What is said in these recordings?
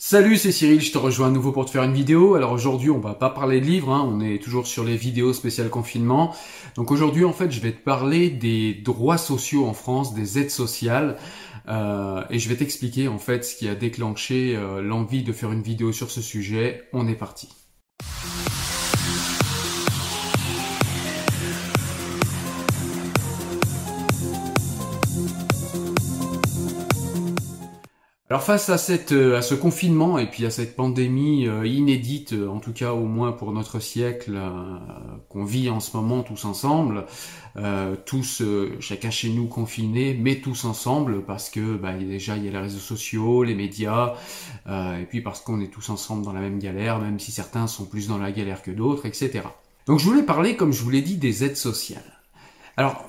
Salut, c'est Cyril, je te rejoins à nouveau pour te faire une vidéo. Alors aujourd'hui, on va pas parler de livres, hein, on est toujours sur les vidéos spéciales confinement. Donc aujourd'hui, en fait, je vais te parler des droits sociaux en France, des aides sociales, euh, et je vais t'expliquer en fait ce qui a déclenché euh, l'envie de faire une vidéo sur ce sujet. On est parti. Alors face à cette euh, à ce confinement et puis à cette pandémie euh, inédite, euh, en tout cas au moins pour notre siècle qu'on vit en ce moment tous ensemble, tous chacun chez nous confinés, mais tous ensemble parce que bah, déjà il y a les réseaux sociaux, les médias, et puis parce qu'on est tous ensemble dans la même galère, même si certains sont plus dans la galère que d'autres, etc. Donc je voulais parler, comme je vous l'ai dit, des aides sociales. Alors,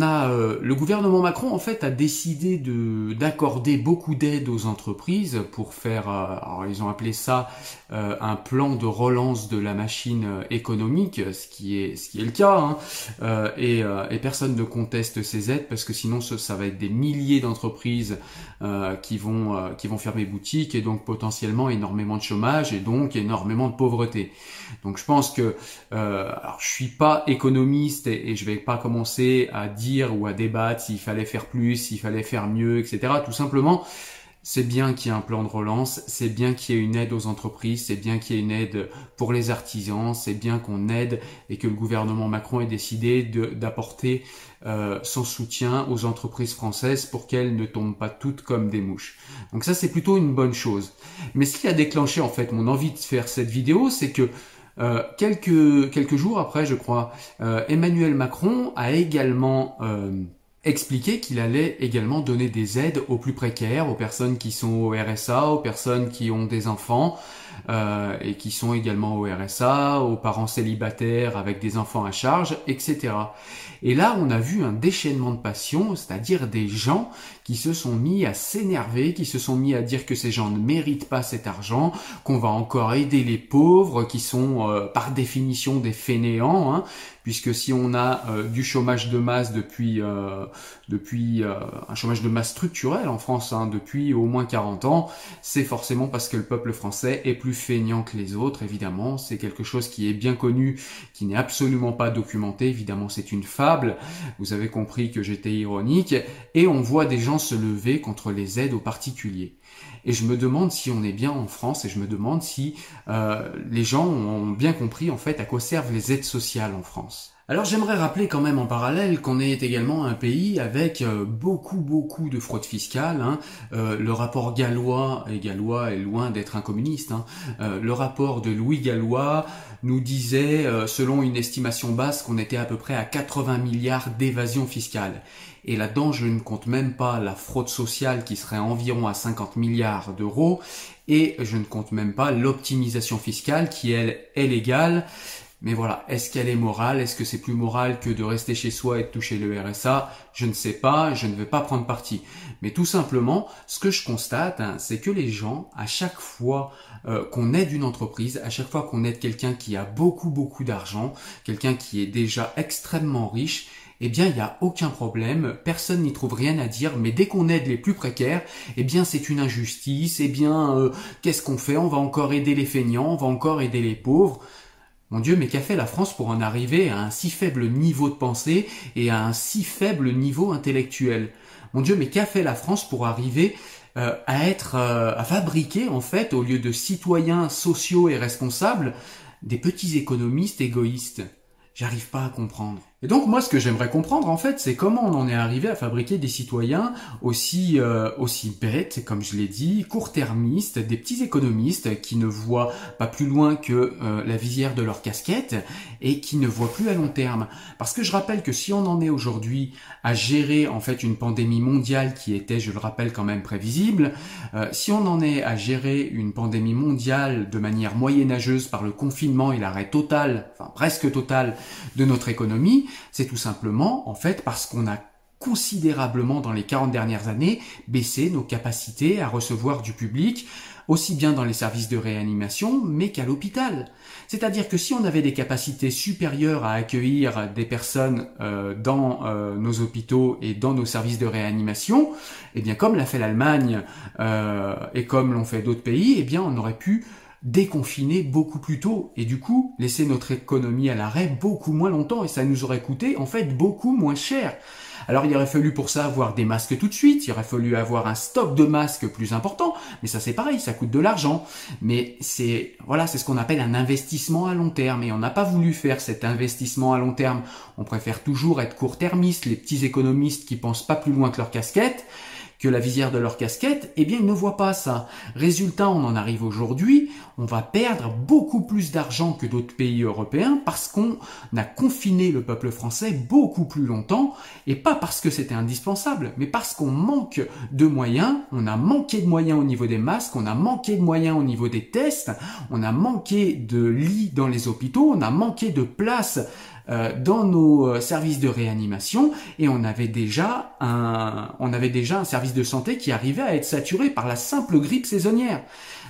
a euh, le gouvernement Macron en fait a décidé de d'accorder beaucoup d'aides aux entreprises pour faire. Euh, alors, ils ont appelé ça euh, un plan de relance de la machine économique, ce qui est ce qui est le cas. Hein. Et, personne ne conteste ces aides parce que sinon ça, ça va être des milliers d'entreprises qui vont qui vont fermer boutique et donc potentiellement énormément de chômage et donc énormément de pauvreté. Donc je pense que alors je suis pas économiste et, et je vais pas commencer à dire ou à débattre s'il fallait faire plus, s'il fallait faire mieux, etc. Tout simplement, c'est bien qu'il y ait un plan de relance, c'est bien qu'il y ait une aide aux entreprises, c'est bien qu'il y ait une aide pour les artisans, c'est bien qu'on aide et que le gouvernement Macron ait décidé d'apporter euh, son soutien aux entreprises françaises pour qu'elles ne tombent pas toutes comme des mouches. Donc ça c'est plutôt une bonne chose. Mais ce qui a déclenché en fait mon envie de faire cette vidéo, c'est que euh, quelques, quelques jours après, je crois, euh, Emmanuel Macron a également euh, expliqué qu'il allait également donner des aides aux plus précaires, aux personnes qui sont au RSA, aux personnes qui ont des enfants et qui sont également au RSA, aux parents célibataires avec des enfants à charge, etc. Et là, on a vu un déchaînement de passion, c'est-à-dire des gens qui se sont mis à s'énerver, qui se sont mis à dire que ces gens ne méritent pas cet argent, qu'on va encore aider les pauvres, qui sont euh, par définition des fainéants, hein, puisque si on a euh, du chômage de masse depuis euh, depuis un chômage de masse structurel en France hein, depuis au moins 40 ans, c'est forcément parce que le peuple français est plus feignant que les autres, évidemment, c'est quelque chose qui est bien connu, qui n'est absolument pas documenté, évidemment c'est une fable, vous avez compris que j'étais ironique, et on voit des gens se lever contre les aides aux particuliers. Et je me demande si on est bien en France et je me demande si euh, les gens ont bien compris en fait à quoi servent les aides sociales en France. Alors j'aimerais rappeler quand même en parallèle qu'on est également un pays avec euh, beaucoup beaucoup de fraude fiscale. Hein. Euh, le rapport gallois, et Gallois est loin d'être un communiste, hein. euh, le rapport de Louis Gallois nous disait, selon une estimation basse, qu'on était à peu près à 80 milliards d'évasion fiscale. Et là-dedans, je ne compte même pas la fraude sociale qui serait environ à 50 milliards d'euros. Et je ne compte même pas l'optimisation fiscale qui, elle, est légale mais voilà, est-ce qu'elle est morale? Est-ce que c'est plus moral que de rester chez soi et de toucher le RSA Je ne sais pas, je ne vais pas prendre parti. Mais tout simplement, ce que je constate, hein, c'est que les gens, à chaque fois euh, qu'on aide une entreprise, à chaque fois qu'on aide quelqu'un qui a beaucoup beaucoup d'argent, quelqu'un qui est déjà extrêmement riche, eh bien, il n'y a aucun problème, personne n'y trouve rien à dire, mais dès qu'on aide les plus précaires, eh bien, c'est une injustice, eh bien, euh, qu'est-ce qu'on fait? On va encore aider les feignants, on va encore aider les pauvres. Mon Dieu, mais qu'a fait la France pour en arriver à un si faible niveau de pensée et à un si faible niveau intellectuel? Mon Dieu, mais qu'a fait la France pour arriver euh, à être, euh, à fabriquer en fait, au lieu de citoyens sociaux et responsables, des petits économistes égoïstes? J'arrive pas à comprendre. Et donc moi ce que j'aimerais comprendre en fait c'est comment on en est arrivé à fabriquer des citoyens aussi euh, aussi bêtes comme je l'ai dit, court-termistes, des petits économistes qui ne voient pas plus loin que euh, la visière de leur casquette et qui ne voient plus à long terme. Parce que je rappelle que si on en est aujourd'hui à gérer en fait une pandémie mondiale qui était, je le rappelle quand même prévisible, euh, si on en est à gérer une pandémie mondiale de manière moyenâgeuse par le confinement et l'arrêt total, enfin presque total de notre économie, c'est tout simplement en fait parce qu'on a considérablement dans les 40 dernières années baissé nos capacités à recevoir du public aussi bien dans les services de réanimation, mais qu'à l'hôpital. C'est-à-dire que si on avait des capacités supérieures à accueillir des personnes euh, dans euh, nos hôpitaux et dans nos services de réanimation, eh bien comme l'a fait l'Allemagne euh, et comme l'ont fait d'autres pays, eh bien on aurait pu déconfiner beaucoup plus tôt et du coup laisser notre économie à l'arrêt beaucoup moins longtemps et ça nous aurait coûté en fait beaucoup moins cher. Alors il aurait fallu pour ça avoir des masques tout de suite, il aurait fallu avoir un stock de masques plus important, mais ça c'est pareil, ça coûte de l'argent. Mais c'est voilà, c'est ce qu'on appelle un investissement à long terme et on n'a pas voulu faire cet investissement à long terme. On préfère toujours être court-termiste, les petits économistes qui pensent pas plus loin que leur casquette que la visière de leur casquette, eh bien ils ne voient pas ça. Résultat, on en arrive aujourd'hui, on va perdre beaucoup plus d'argent que d'autres pays européens parce qu'on a confiné le peuple français beaucoup plus longtemps, et pas parce que c'était indispensable, mais parce qu'on manque de moyens, on a manqué de moyens au niveau des masques, on a manqué de moyens au niveau des tests, on a manqué de lits dans les hôpitaux, on a manqué de places euh, dans nos euh, services de réanimation et on avait déjà un, on avait déjà un service de santé qui arrivait à être saturé par la simple grippe saisonnière.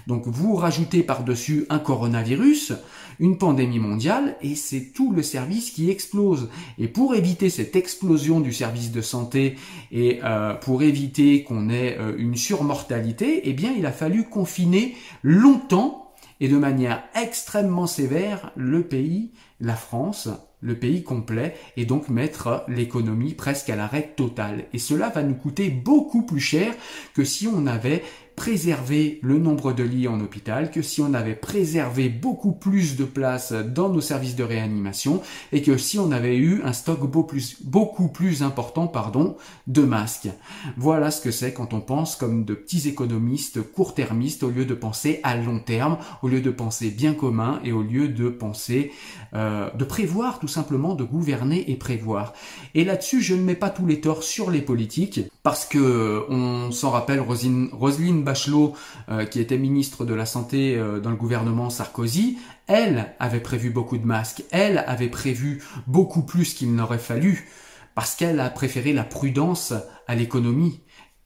Donc vous rajoutez par-dessus un coronavirus, une pandémie mondiale, et c'est tout le service qui explose. Et pour éviter cette explosion du service de santé et euh, pour éviter qu'on ait une surmortalité, eh bien il a fallu confiner longtemps et de manière extrêmement sévère le pays, la France, le pays complet et donc mettre l'économie presque à l'arrêt total. Et cela va nous coûter beaucoup plus cher que si on avait préserver le nombre de lits en hôpital, que si on avait préservé beaucoup plus de places dans nos services de réanimation et que si on avait eu un stock beaucoup plus, important pardon, de masques. Voilà ce que c'est quand on pense comme de petits économistes court-termistes au lieu de penser à long terme, au lieu de penser bien commun et au lieu de penser euh, de prévoir tout simplement, de gouverner et prévoir. Et là-dessus, je ne mets pas tous les torts sur les politiques parce que on s'en rappelle Rosine, Roselyne Bachelot, euh, qui était ministre de la Santé euh, dans le gouvernement Sarkozy, elle avait prévu beaucoup de masques, elle avait prévu beaucoup plus qu'il n'aurait fallu, parce qu'elle a préféré la prudence à l'économie.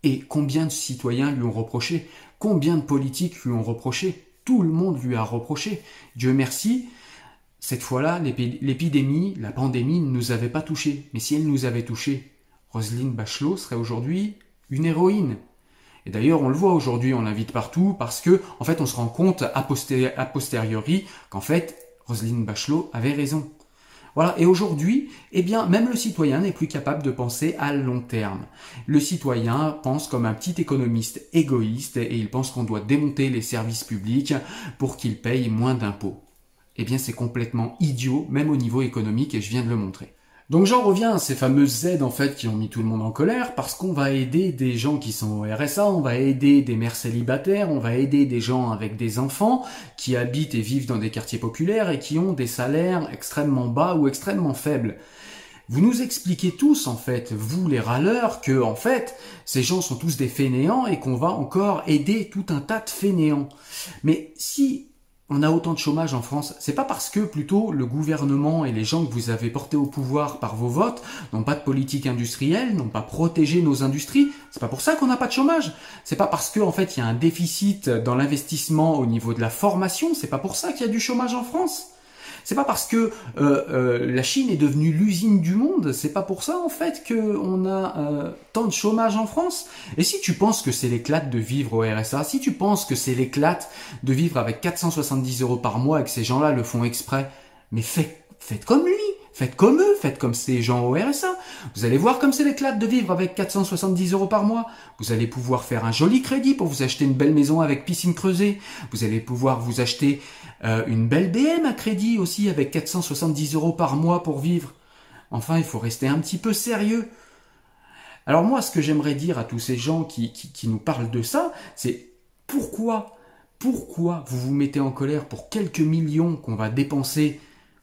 Et combien de citoyens lui ont reproché? Combien de politiques lui ont reproché? Tout le monde lui a reproché. Dieu merci, cette fois-là, l'épidémie, la pandémie ne nous avait pas touchés. Mais si elle nous avait touchés, Roselyne Bachelot serait aujourd'hui une héroïne. Et d'ailleurs, on le voit aujourd'hui, on l'invite partout parce que, en fait, on se rend compte a, posteriori qu'en fait, Roselyne Bachelot avait raison. Voilà. Et aujourd'hui, eh bien, même le citoyen n'est plus capable de penser à long terme. Le citoyen pense comme un petit économiste égoïste et il pense qu'on doit démonter les services publics pour qu'il paye moins d'impôts. Eh bien, c'est complètement idiot, même au niveau économique, et je viens de le montrer. Donc j'en reviens à ces fameuses aides en fait qui ont mis tout le monde en colère parce qu'on va aider des gens qui sont au RSA, on va aider des mères célibataires, on va aider des gens avec des enfants qui habitent et vivent dans des quartiers populaires et qui ont des salaires extrêmement bas ou extrêmement faibles. Vous nous expliquez tous, en fait, vous les râleurs, que, en fait, ces gens sont tous des fainéants et qu'on va encore aider tout un tas de fainéants. Mais si on a autant de chômage en France, c'est pas parce que plutôt le gouvernement et les gens que vous avez portés au pouvoir par vos votes n'ont pas de politique industrielle, n'ont pas protégé nos industries. C'est pas pour ça qu'on n'a pas de chômage. C'est pas parce qu'en en fait il y a un déficit dans l'investissement au niveau de la formation. C'est pas pour ça qu'il y a du chômage en France. C'est pas parce que euh, euh, la Chine est devenue l'usine du monde, c'est pas pour ça en fait qu'on a euh, tant de chômage en France. Et si tu penses que c'est l'éclate de vivre au RSA, si tu penses que c'est l'éclate de vivre avec 470 euros par mois et que ces gens-là le font exprès, mais faites, faites comme lui. Faites comme eux, faites comme ces gens au RSA. Vous allez voir comme c'est l'éclate de vivre avec 470 euros par mois. Vous allez pouvoir faire un joli crédit pour vous acheter une belle maison avec piscine creusée. Vous allez pouvoir vous acheter euh, une belle BM à crédit aussi avec 470 euros par mois pour vivre. Enfin, il faut rester un petit peu sérieux. Alors moi, ce que j'aimerais dire à tous ces gens qui, qui, qui nous parlent de ça, c'est pourquoi, pourquoi vous vous mettez en colère pour quelques millions qu'on va dépenser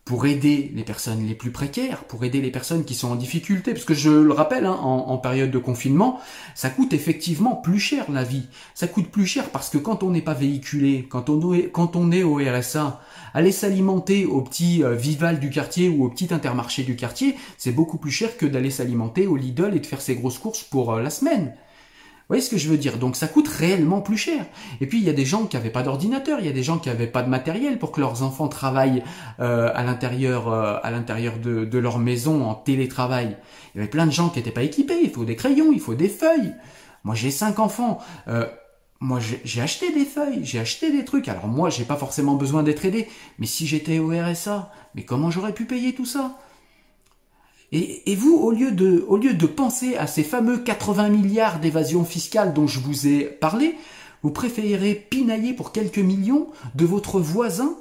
pour aider les personnes les plus précaires, pour aider les personnes qui sont en difficulté, parce que je le rappelle, hein, en, période de confinement, ça coûte effectivement plus cher la vie. Ça coûte plus cher parce que quand on n'est pas véhiculé, quand on est, au RSA, aller s'alimenter au petit euh, Vival du quartier ou au petit Intermarché du quartier, c'est beaucoup plus cher que d'aller s'alimenter au Lidl et de faire ses grosses courses pour euh, la semaine. Voyez ce que je veux dire? Donc ça coûte réellement plus cher. Et puis il y a des gens qui n'avaient pas d'ordinateur, il y a des gens qui n'avaient pas de matériel pour que leurs enfants travaillent euh, à l'intérieur euh, à l'intérieur de, leur maison en télétravail. Il y avait plein de gens qui n'étaient pas équipés. Il faut des crayons, il faut des feuilles. Moi j'ai cinq enfants. Euh, moi j'ai acheté des feuilles, j'ai acheté des trucs. Alors moi j'ai pas forcément besoin d'être aidé, mais si j'étais au RSA, mais comment j'aurais pu payer tout ça? Et, vous, au lieu, de, au lieu de penser à ces fameux 80 milliards d'évasion fiscale dont je vous ai parlé, vous préférez pinailler pour quelques millions de votre voisin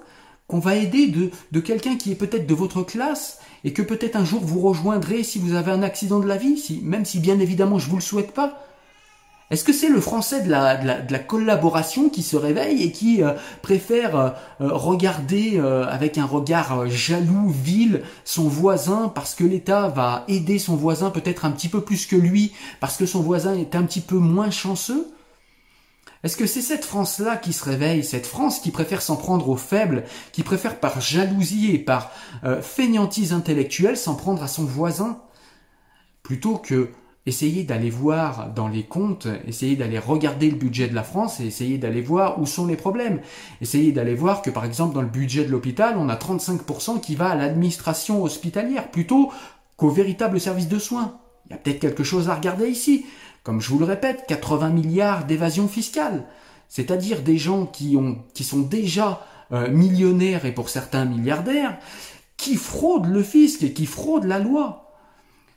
qu'on va aider de, de quelqu'un qui est peut-être de votre classe et que peut-être un jour vous rejoindrez si vous avez un accident de la vie, même si bien évidemment je vous le souhaite pas. Est-ce que c'est le français de la, collaboration qui se réveille et qui euh, préfère euh, euh, regarder avec un regard jaloux, vil, son voisin parce que l'État va aider son voisin peut-être un petit peu plus que lui parce que son voisin est un petit peu moins chanceux? Est-ce que c'est cette France-là qui se réveille, cette France qui préfère s'en prendre aux faibles, qui préfère par jalousie et par fainéantise intellectuelle s'en prendre à son voisin plutôt que essayez d'aller voir dans les comptes, essayez d'aller regarder le budget de la France et essayez d'aller voir où sont les problèmes. Essayez d'aller voir que par exemple dans le budget de l'hôpital, on a 35% qui va à l'administration hospitalière plutôt qu'au véritable service de soins. Il y a peut-être quelque chose à regarder ici. Comme je vous le répète, 80 milliards d'évasion fiscale. C'est-à-dire des gens qui, ont, qui sont déjà euh, millionnaires et pour certains milliardaires, qui fraudent le fisc et qui fraudent la loi.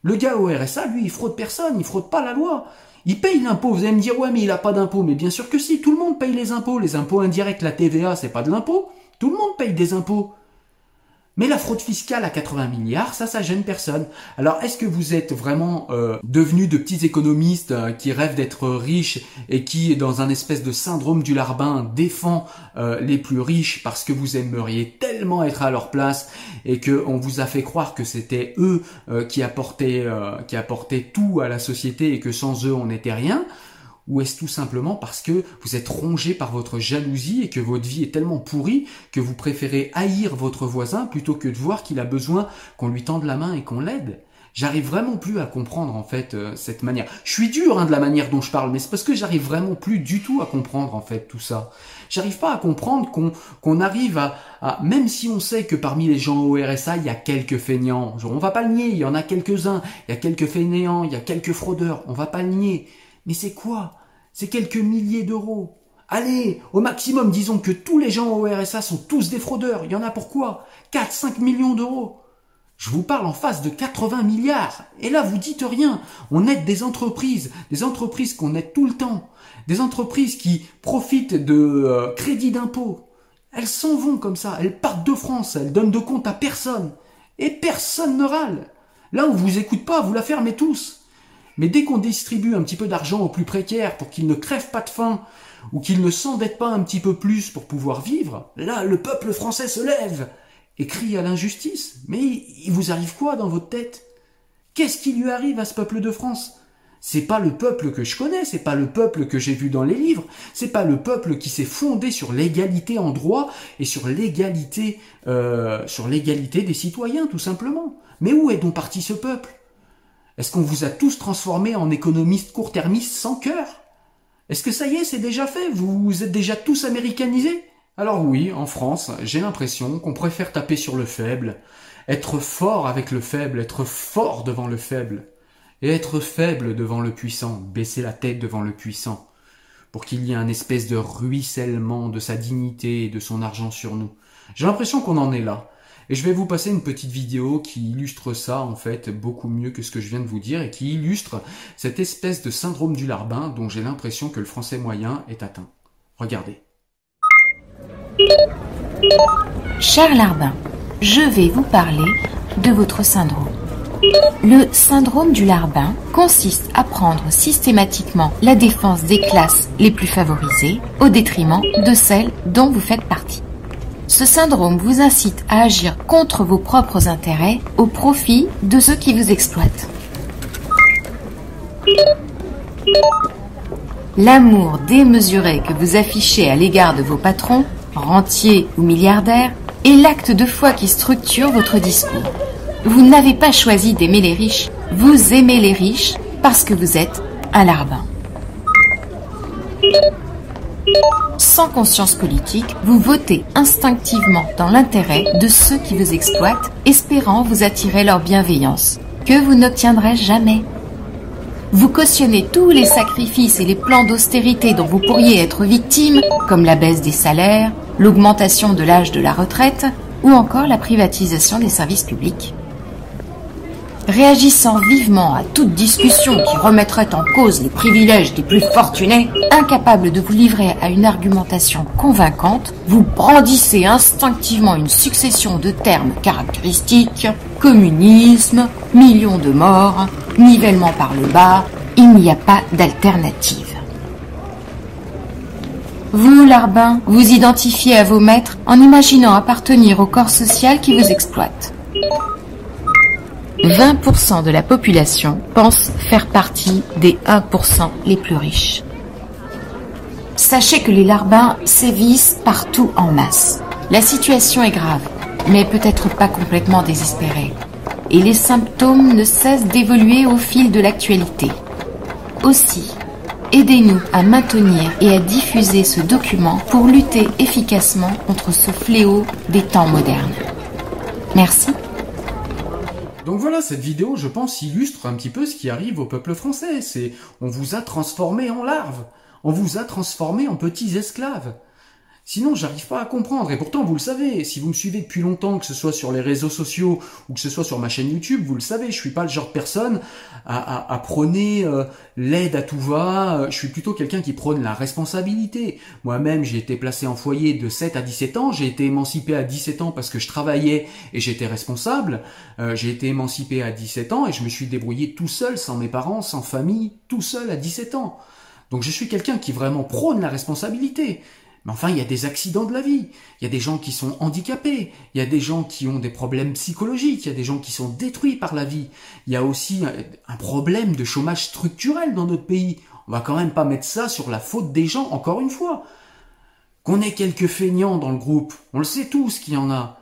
Le gars au RSA, lui, il fraude personne, il fraude pas la loi. Il paye l'impôt. Vous allez me dire, ouais, mais il a pas d'impôt. Mais bien sûr que si, tout le monde paye les impôts. Les impôts indirects, la TVA, c'est pas de l'impôt. Tout le monde paye des impôts. Mais la fraude fiscale à 80 milliards, ça, ça gêne personne. Alors, est-ce que vous êtes vraiment euh, devenus de petits économistes euh, qui rêvent d'être riches et qui, dans un espèce de syndrome du larbin, défend euh, les plus riches parce que vous aimeriez tellement être à leur place et que on vous a fait croire que c'était eux qui apportaient qui apportaient tout à la société et que sans eux on n'était rien? Ou est-ce tout simplement parce que vous êtes rongé par votre jalousie et que votre vie est tellement pourrie que vous préférez haïr votre voisin plutôt que de voir qu'il a besoin qu'on lui tende la main et qu'on l'aide? J'arrive vraiment plus à comprendre en fait euh, cette manière. Je suis dur hein, de la manière dont je parle, mais c'est parce que j'arrive vraiment plus du tout à comprendre en fait tout ça. J'arrive pas à comprendre qu'on arrive à, à, même si on sait que parmi les gens au RSA il y a quelques feignants, genre, on va pas le nier, il y en a quelques uns, il y a quelques fainéants, il y a quelques fraudeurs, on va pas le nier. Mais c'est quoi? C'est quelques milliers d'euros. Allez, au maximum, disons que tous les gens au RSA sont tous des fraudeurs. Il y en a pourquoi 4, 5 millions d'euros. Je vous parle en face de 80 milliards. Et là, vous dites rien. On aide des entreprises, des entreprises qu'on aide tout le temps, des entreprises qui profitent de euh, crédits d'impôt. Elles s'en vont comme ça, elles partent de France, elles donnent de compte à personne. Et personne ne râle. Là, on vous écoute pas, vous la fermez tous. Mais dès qu'on distribue un petit peu d'argent aux plus précaires pour qu'ils ne crèvent pas de faim, ou qu'ils ne s'endettent pas un petit peu plus pour pouvoir vivre, là, le peuple français se lève et crie à l'injustice. Mais il vous arrive quoi dans votre tête? Qu'est-ce qui lui arrive à ce peuple de France? C'est pas le peuple que je connais, c'est pas le peuple que j'ai vu dans les livres, c'est pas le peuple qui s'est fondé sur l'égalité en droit et sur l'égalité, euh, sur l'égalité des citoyens, tout simplement. Mais où est donc parti ce peuple? Est-ce qu'on vous a tous transformés en économistes court-termistes sans cœur? Est-ce que ça y est, c'est déjà fait? Vous êtes déjà tous américanisés? Alors oui, en France, j'ai l'impression qu'on préfère taper sur le faible, être fort avec le faible, être fort devant le faible, et être faible devant le puissant, baisser la tête devant le puissant, pour qu'il y ait un espèce de ruissellement de sa dignité et de son argent sur nous. J'ai l'impression qu'on en est là. Et je vais vous passer une petite vidéo qui illustre ça en fait beaucoup mieux que ce que je viens de vous dire et qui illustre cette espèce de syndrome du larbin dont j'ai l'impression que le français moyen est atteint. Regardez. Cher Larbin, je vais vous parler de votre syndrome. Le syndrome du larbin consiste à prendre systématiquement la défense des classes les plus favorisées au détriment de celles dont vous faites partie. Ce syndrome vous incite à agir contre vos propres intérêts au profit de ceux qui vous exploitent. L'amour démesuré que vous affichez à l'égard de vos patrons, rentiers ou milliardaires, est l'acte de foi qui structure votre discours. Vous n'avez pas choisi d'aimer les riches, vous aimez les riches parce que vous êtes un larbin. Sans conscience politique, vous votez instinctivement dans l'intérêt de ceux qui vous exploitent, espérant vous attirer leur bienveillance, que vous n'obtiendrez jamais. Vous cautionnez tous les sacrifices et les plans d'austérité dont vous pourriez être victime, comme la baisse des salaires, l'augmentation de l'âge de la retraite ou encore la privatisation des services publics réagissant vivement à toute discussion qui remettrait en cause les privilèges des plus fortunés, incapable de vous livrer à une argumentation convaincante, vous brandissez instinctivement une succession de termes caractéristiques, communisme, millions de morts, nivellement par le bas, il n'y a pas d'alternative. Vous, Larbin, vous identifiez à vos maîtres en imaginant appartenir au corps social qui vous exploite. 20% de la population pense faire partie des 1% les plus riches. Sachez que les larbins sévissent partout en masse. La situation est grave, mais peut-être pas complètement désespérée. Et les symptômes ne cessent d'évoluer au fil de l'actualité. Aussi, aidez-nous à maintenir et à diffuser ce document pour lutter efficacement contre ce fléau des temps modernes. Merci. Donc voilà, cette vidéo, je pense, illustre un petit peu ce qui arrive au peuple français. C'est, on vous a transformé en larves. On vous a transformé en petits esclaves. Sinon, j'arrive pas à comprendre. Et pourtant, vous le savez, si vous me suivez depuis longtemps, que ce soit sur les réseaux sociaux ou que ce soit sur ma chaîne YouTube, vous le savez, je suis pas le genre de personne à, prôner euh, l'aide à tout va. Je suis plutôt quelqu'un qui prône la responsabilité. Moi-même, j'ai été placé en foyer de 7 à 17 ans. J'ai été émancipé à 17 ans parce que je travaillais et j'étais responsable. Euh, j'ai été émancipé à 17 ans et je me suis débrouillé tout seul, sans mes parents, sans famille, tout seul à 17 ans. Donc je suis quelqu'un qui vraiment prône la responsabilité. Mais enfin, il y a des accidents de la vie, il y a des gens qui sont handicapés, il y a des gens qui ont des problèmes psychologiques, il y a des gens qui sont détruits par la vie, il y a aussi un problème de chômage structurel dans notre pays. On va quand même pas mettre ça sur la faute des gens, encore une fois. Qu'on ait quelques feignants dans le groupe, on le sait tous qu'il y en a.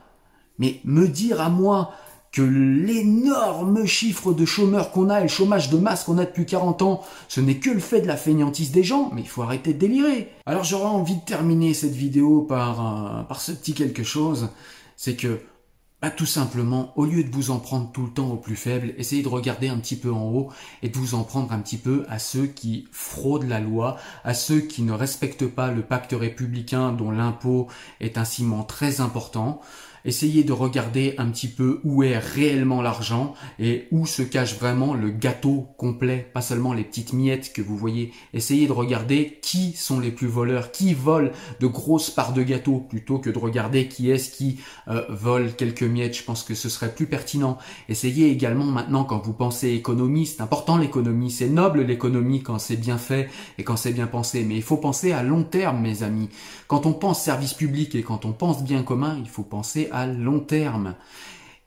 Mais me dire à moi que l'énorme chiffre de chômeurs qu'on a et le chômage de masse qu'on a depuis 40 ans, ce n'est que le fait de la fainéantise des gens, mais il faut arrêter de délirer. Alors j'aurais envie de terminer cette vidéo par, euh, par ce petit quelque chose, c'est que bah, tout simplement, au lieu de vous en prendre tout le temps aux plus faibles, essayez de regarder un petit peu en haut et de vous en prendre un petit peu à ceux qui fraudent la loi, à ceux qui ne respectent pas le pacte républicain dont l'impôt est un ciment très important. Essayez de regarder un petit peu où est réellement l'argent et où se cache vraiment le gâteau complet, pas seulement les petites miettes que vous voyez. Essayez de regarder qui sont les plus voleurs, qui volent de grosses parts de gâteau plutôt que de regarder qui est-ce qui euh, vole quelques miettes. Je pense que ce serait plus pertinent. Essayez également maintenant quand vous pensez économie, c'est important l'économie, c'est noble l'économie quand c'est bien fait et quand c'est bien pensé, mais il faut penser à long terme mes amis. Quand on pense service public et quand on pense bien commun, il faut penser à long terme.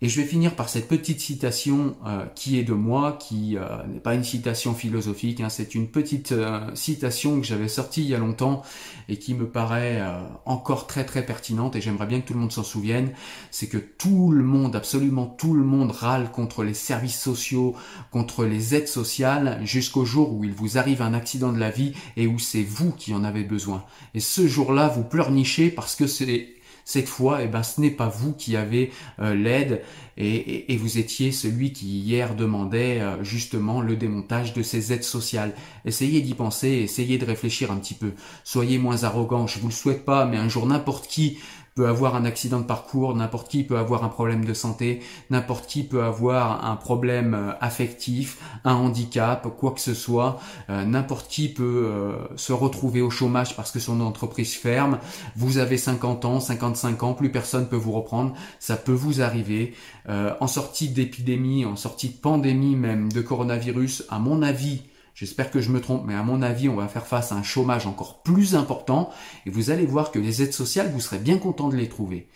Et je vais finir par cette petite citation euh, qui est de moi, qui euh, n'est pas une citation philosophique, hein, c'est une petite euh, citation que j'avais sortie il y a longtemps et qui me paraît encore très très pertinente et j'aimerais bien que tout le monde s'en souvienne, c'est que tout le monde, absolument tout le monde râle contre les services sociaux, contre les aides sociales, jusqu'au jour où il vous arrive un accident de la vie et où c'est vous qui en avez besoin. Et ce jour-là, vous pleurnichez parce que c'est cette fois, eh ben, ce n'est pas vous qui avez euh, l'aide et, vous étiez celui qui hier demandait euh, justement le démontage de ces aides sociales. Essayez d'y penser, essayez de réfléchir un petit peu. Soyez moins arrogant, je vous le souhaite pas, mais un jour n'importe qui peut avoir un accident de parcours, n'importe qui peut avoir un problème de santé, n'importe qui peut avoir un problème euh, affectif, un handicap, quoi que ce soit, euh, n'importe qui peut euh, se retrouver au chômage parce que son entreprise ferme, vous avez 50 ans, 55 ans, plus personne peut vous reprendre, ça peut vous arriver. en sortie d'épidémie, en sortie de pandémie même, de coronavirus, à mon avis, J'espère que je me trompe, mais à mon avis, on va faire face à un chômage encore plus important et vous allez voir que les aides sociales, vous serez bien content de les trouver.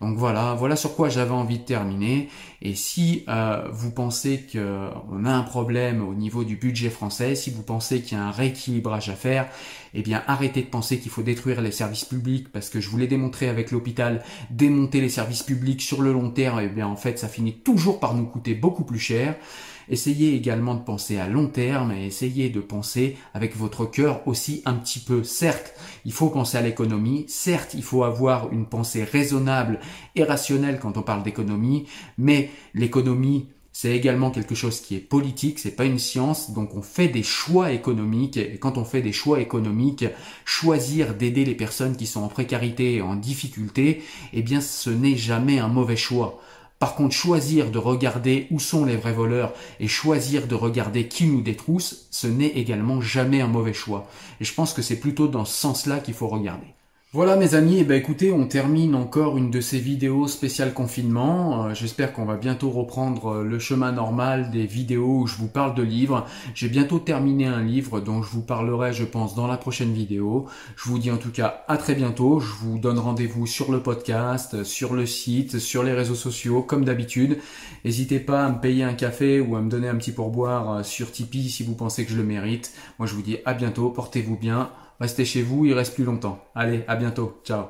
Donc voilà, voilà sur quoi j'avais envie de terminer. Et si euh, vous pensez qu'on a un problème au niveau du budget français, si vous pensez qu'il y a un rééquilibrage à faire, eh bien arrêtez de penser qu'il faut détruire les services publics parce que je vous l'ai démontré avec l'hôpital, démonter les services publics sur le long terme, eh bien en fait ça finit toujours par nous coûter beaucoup plus cher. Essayez également de penser à long terme et essayez de penser avec votre cœur aussi un petit peu. Certes, il faut penser à l'économie, certes, il faut avoir une pensée raisonnable et rationnelle quand on parle d'économie, mais l'économie c'est également quelque chose qui est politique, c'est pas une science, donc on fait des choix économiques, et quand on fait des choix économiques, choisir d'aider les personnes qui sont en précarité et en difficulté, eh bien ce n'est jamais un mauvais choix. Par contre, choisir de regarder où sont les vrais voleurs et choisir de regarder qui nous détrousse, ce n'est également jamais un mauvais choix. Et je pense que c'est plutôt dans ce sens-là qu'il faut regarder. Voilà mes amis, et eh ben écoutez, on termine encore une de ces vidéos spéciales confinement. Euh, j'espère qu'on va bientôt reprendre euh, le chemin normal des vidéos où je vous parle de livres. J'ai bientôt terminé un livre dont je vous parlerai, je pense, dans la prochaine vidéo. Je vous dis en tout cas à très bientôt. Je vous donne rendez-vous sur le podcast, sur le site, sur les réseaux sociaux, comme d'habitude. N'hésitez pas à me payer un café ou à me donner un petit pourboire euh, sur Tipeee si vous pensez que je le mérite. Moi je vous dis à bientôt, portez-vous bien. Restez chez vous, il reste plus longtemps. Allez, à bientôt. Ciao.